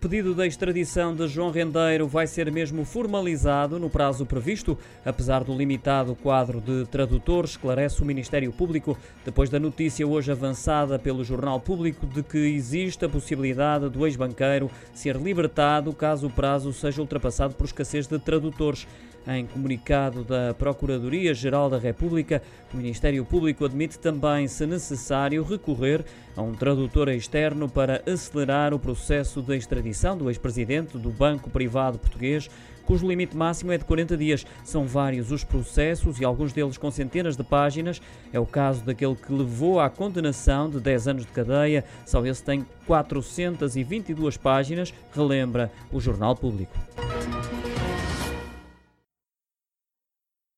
pedido da extradição de João Rendeiro vai ser mesmo formalizado no prazo previsto, apesar do limitado quadro de tradutores, esclarece o Ministério Público, depois da notícia hoje avançada pelo Jornal Público de que existe a possibilidade do ex-banqueiro ser libertado caso o prazo seja ultrapassado por escassez de tradutores. Em comunicado da Procuradoria-Geral da República, o Ministério Público admite também, se necessário, recorrer a um tradutor externo para acelerar o processo de extradição do ex-presidente do Banco Privado Português, cujo limite máximo é de 40 dias. São vários os processos e alguns deles com centenas de páginas. É o caso daquele que levou à condenação de 10 anos de cadeia. Só esse tem 422 páginas, relembra o Jornal Público.